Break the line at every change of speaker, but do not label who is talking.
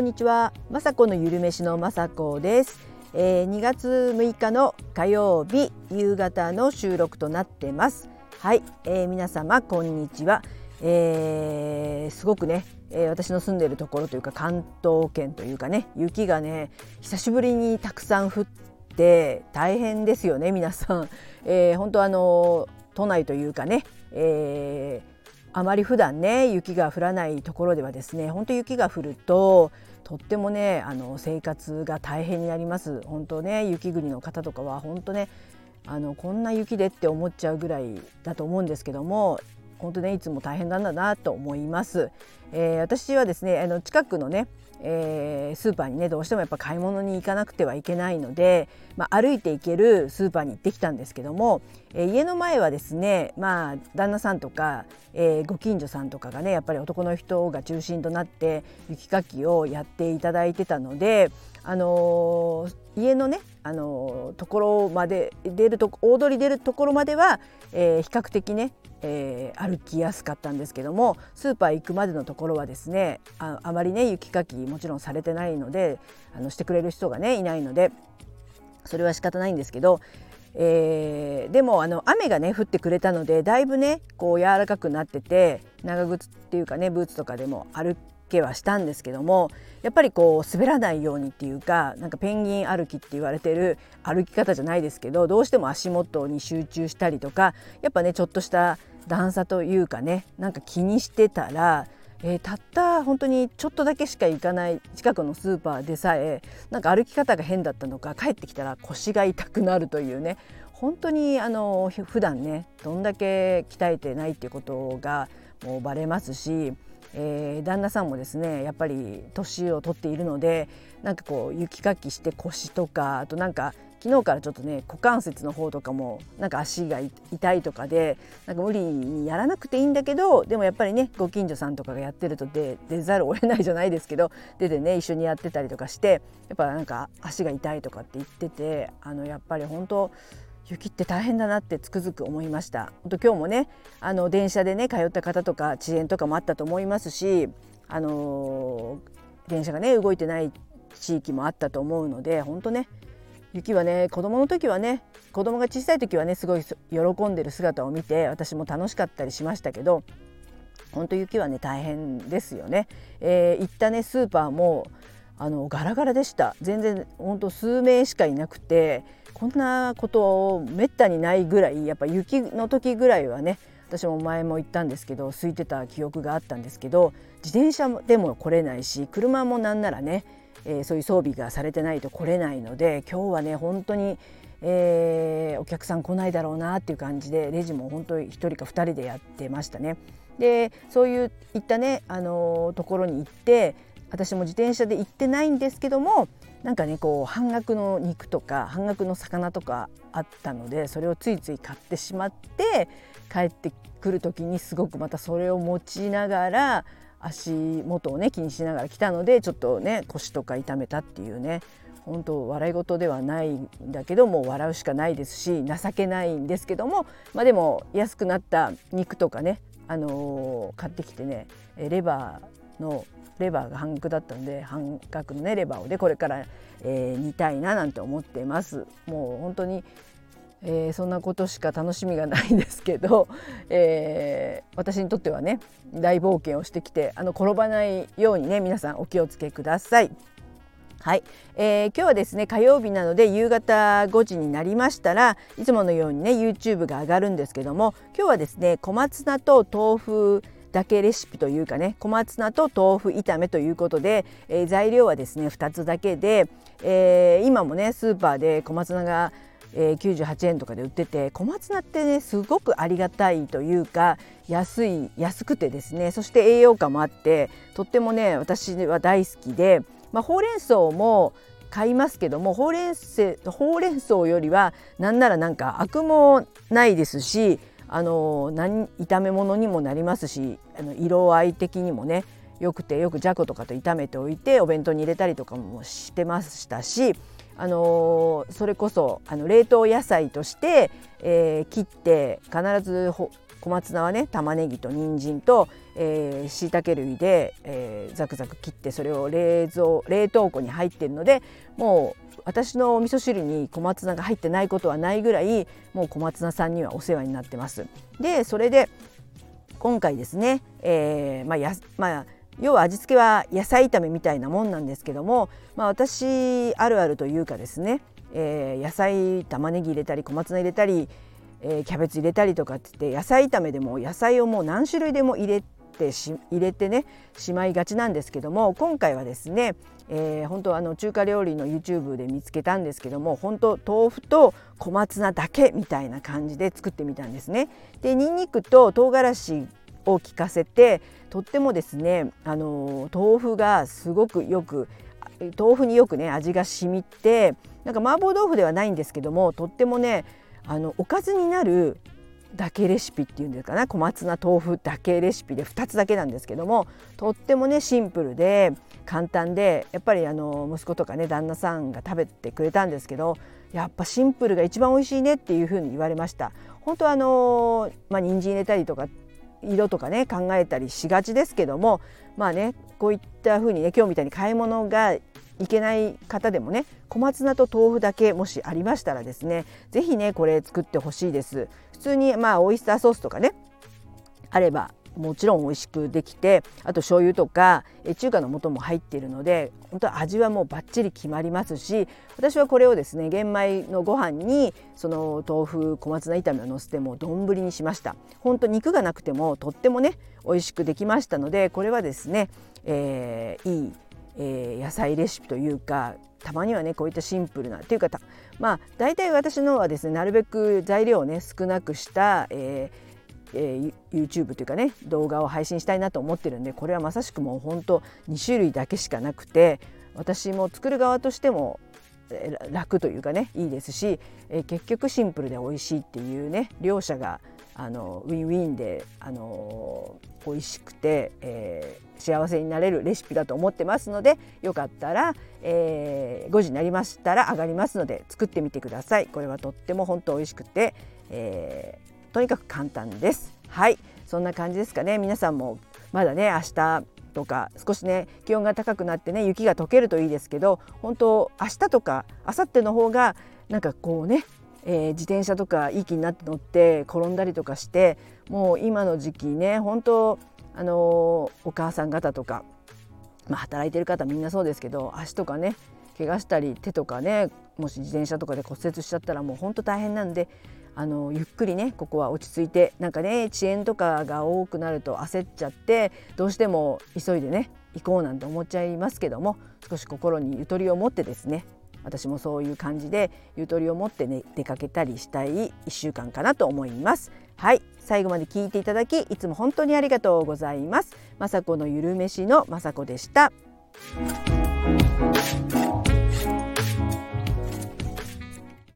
こんにちは、まさこのゆるめしのまさこです、えー、2月6日の火曜日夕方の収録となってます。はい、えー、皆様こんにちは、えー、すごくね、えー、私の住んでいるところというか関東圏というかね雪がね久しぶりにたくさん降って大変ですよね皆さん、えー、本当あの都内というかね、えー、あまり普段ね雪が降らないところではですね本当雪が降るととってもねあの生活が大変になります。本当ね雪国の方とかは本当ねあのこんな雪でって思っちゃうぐらいだと思うんですけども本当ねいつも大変なんだなと思います。えー、私はですねあの近くのねえー、スーパーにねどうしてもやっぱ買い物に行かなくてはいけないので、まあ、歩いて行けるスーパーに行ってきたんですけども、えー、家の前はですねまあ旦那さんとか、えー、ご近所さんとかがねやっぱり男の人が中心となって雪かきをやっていただいてたので、あの家のね、あのところまで出ると大通り出るところまでは、え比較的ねえー、歩きやすかったんですけどもスーパー行くまでのところはですねああまりね雪かきもちろんされてないのであのしてくれる人がねいないのでそれは仕方ないんですけど、えー、でもあの雨がね降ってくれたのでだいぶねこう柔らかくなってて長靴っていうかねブーツとかでも歩けはしたんですけどもやっぱりこう滑らないようにっていうかなんかペンギン歩きって言われてる歩き方じゃないですけどどうしても足元に集中したりとかやっぱねちょっとした段差というかねなんか気にしてたら、えー、たった本当にちょっとだけしか行かない近くのスーパーでさえなんか歩き方が変だったのか帰ってきたら腰が痛くなるというね本当にあの普段ねどんだけ鍛えてないっていうことがもうバレますしえー、旦那さんもですねやっぱり年を取っているのでなんかこう雪かきして腰とかあとなんか昨日からちょっとね股関節の方とかもなんか足が痛いとかでなんか無理にやらなくていいんだけどでもやっぱりねご近所さんとかがやってると出出ざるを得ないじゃないですけど出てね一緒にやってたりとかしてやっぱなんか足が痛いとかって言っててあのやっぱり本当雪って大変だなってつくづく思いました。本当今日もねあの電車でね通った方とか遅延とかもあったと思いますしあの電車がね動いてない地域もあったと思うので本当ね雪はね子供の時はね子供が小さい時はねすごい喜んでる姿を見て私も楽しかったりしましたけど本当雪はね大変ですよね、えー、行ったねスーパーもあのガラガラでした全然本当数名しかいなくてこんなことめったにないぐらいやっぱ雪の時ぐらいはね私も前も言ったんですけど空いてた記憶があったんですけど自転車でも来れないし車もなんならね、えー、そういう装備がされてないと来れないので今日はね本当に、えー、お客さん来ないだろうなっていう感じでレジも本当に1人か2人でやってましたね。でそういういったね、あのー、ところに行って私も自転車で行ってないんですけどもなんかねこう半額の肉とか半額の魚とかあったのでそれをついつい買ってしまって帰ってくる時にすごくまたそれを持ちながら足元をね気にしながら来たのでちょっとね腰とか痛めたっていうね本当笑い事ではないんだけども笑うしかないですし情けないんですけどもまあでも安くなった肉とかね、あのー、買ってきてねレバーのレバーが半額だったので半額のねレバーをでこれから、えー、煮たいななんて思ってますもう本当に、えー、そんなことしか楽しみがないんですけど、えー、私にとってはね大冒険をしてきてあの転ばないようにね皆さんお気をつけください。はい、えー、今日はですね火曜日なので夕方5時になりましたらいつものようにね YouTube が上がるんですけども今日はですね小松菜と豆腐だけレシピというかね小松菜と豆腐炒めということで、えー、材料はですね2つだけで、えー、今もねスーパーで小松菜がえー、98円とかで売ってて小松菜ってねすごくありがたいというか安い安くてですねそして栄養価もあってとってもね私は大好きで、まあ、ほうれん草も買いますけどもほうれん草ほうれん草よりはなんならなんかアクもないですしあの何炒め物にもなりますしあの色合い的にもねよくてよくじゃことかと炒めておいてお弁当に入れたりとかもしてましたしあのそれこそあの冷凍野菜として、えー、切って必ず小松菜はね玉ねぎと人参とえー、椎茸類で、えー、ザクザク切ってそれを冷蔵冷凍庫に入ってるのでもう私のお味噌汁に小松菜が入ってないことはないぐらいもう小松菜さんにはお世話になってます。でそれで今回ですね、えー、まあやまあ要は味付けは野菜炒めみたいなもんなんですけども、まあ、私あるあるというかですね、えー、野菜玉ねぎ入れたり小松菜入れたり、えー、キャベツ入れたりとかって言って野菜炒めでも野菜をもう何種類でも入れてし入れてねしまいがちなんですけども今回はですね、えー、本当あの中華料理の YouTube で見つけたんですけども本当豆腐と小松菜だけみたいな感じで作ってみたんですね。でニンニクと唐辛子を効かせてとってもですねあの豆腐がすごくよく豆腐によくね味が染みてなんか麻婆豆腐ではないんですけどもとってもねあのおかずになるだけレシピっていうんですかね小松菜豆腐だけレシピで2つだけなんですけどもとってもねシンプルで簡単でやっぱりあの息子とかね旦那さんが食べてくれたんですけどやっぱシンプルが一番美味しいねっていうふうに言われました。本当あのまあ人参入れたりとか色とかね考えたりしがちですけどもまあねこういったふうにね今日みたいに買い物がいけない方でもね小松菜と豆腐だけもしありましたらですね是非ねこれ作ってほしいです。普通にまあオイスターソースとかねあればもちろん美味しくできてあと醤油とか中華の素も入っているので本当味はもうバッチリ決まりますし私はこれをですね玄米のご飯にその豆腐小松菜炒めをのせてもう丼にしました。本当肉がなくてもとってもね美味しくできましたのでこれはですね、えー、いいえー、野菜レシピというかたまにはねこういったシンプルなっていうかまあ大体私のはですねなるべく材料をね少なくした、えーえー、YouTube というかね動画を配信したいなと思ってるんでこれはまさしくもう本当2種類だけしかなくて私も作る側としても楽というかねいいですし、えー、結局シンプルで美味しいっていうね両者があのウィンウィンであの美味しくて、えー、幸せになれるレシピだと思ってますのでよかったら、えー、5時になりましたら上がりますので作ってみてください。これはとっても本当美味しくて、えー、とにかく簡単です。はい。そんな感じですかね。皆さんもまだね明日とか少しね気温が高くなってね雪が溶けるといいですけど本当明日とか明後日の方がなんかこうねえー、自転車とかいい気になって乗って転んだりとかしてもう今の時期ね本当あの、お母さん方とか、まあ、働いてる方みんなそうですけど足とかね怪我したり手とかねもし自転車とかで骨折しちゃったらもう本当大変なんであのゆっくりねここは落ち着いてなんかね遅延とかが多くなると焦っちゃってどうしても急いでね行こうなんて思っちゃいますけども少し心にゆとりを持ってですね私もそういう感じでゆとりを持ってね出かけたりしたい1週間かなと思います。はい。最後まで聞いていただきいつも本当にありがとうございます。雅子のゆるめしの雅子でした。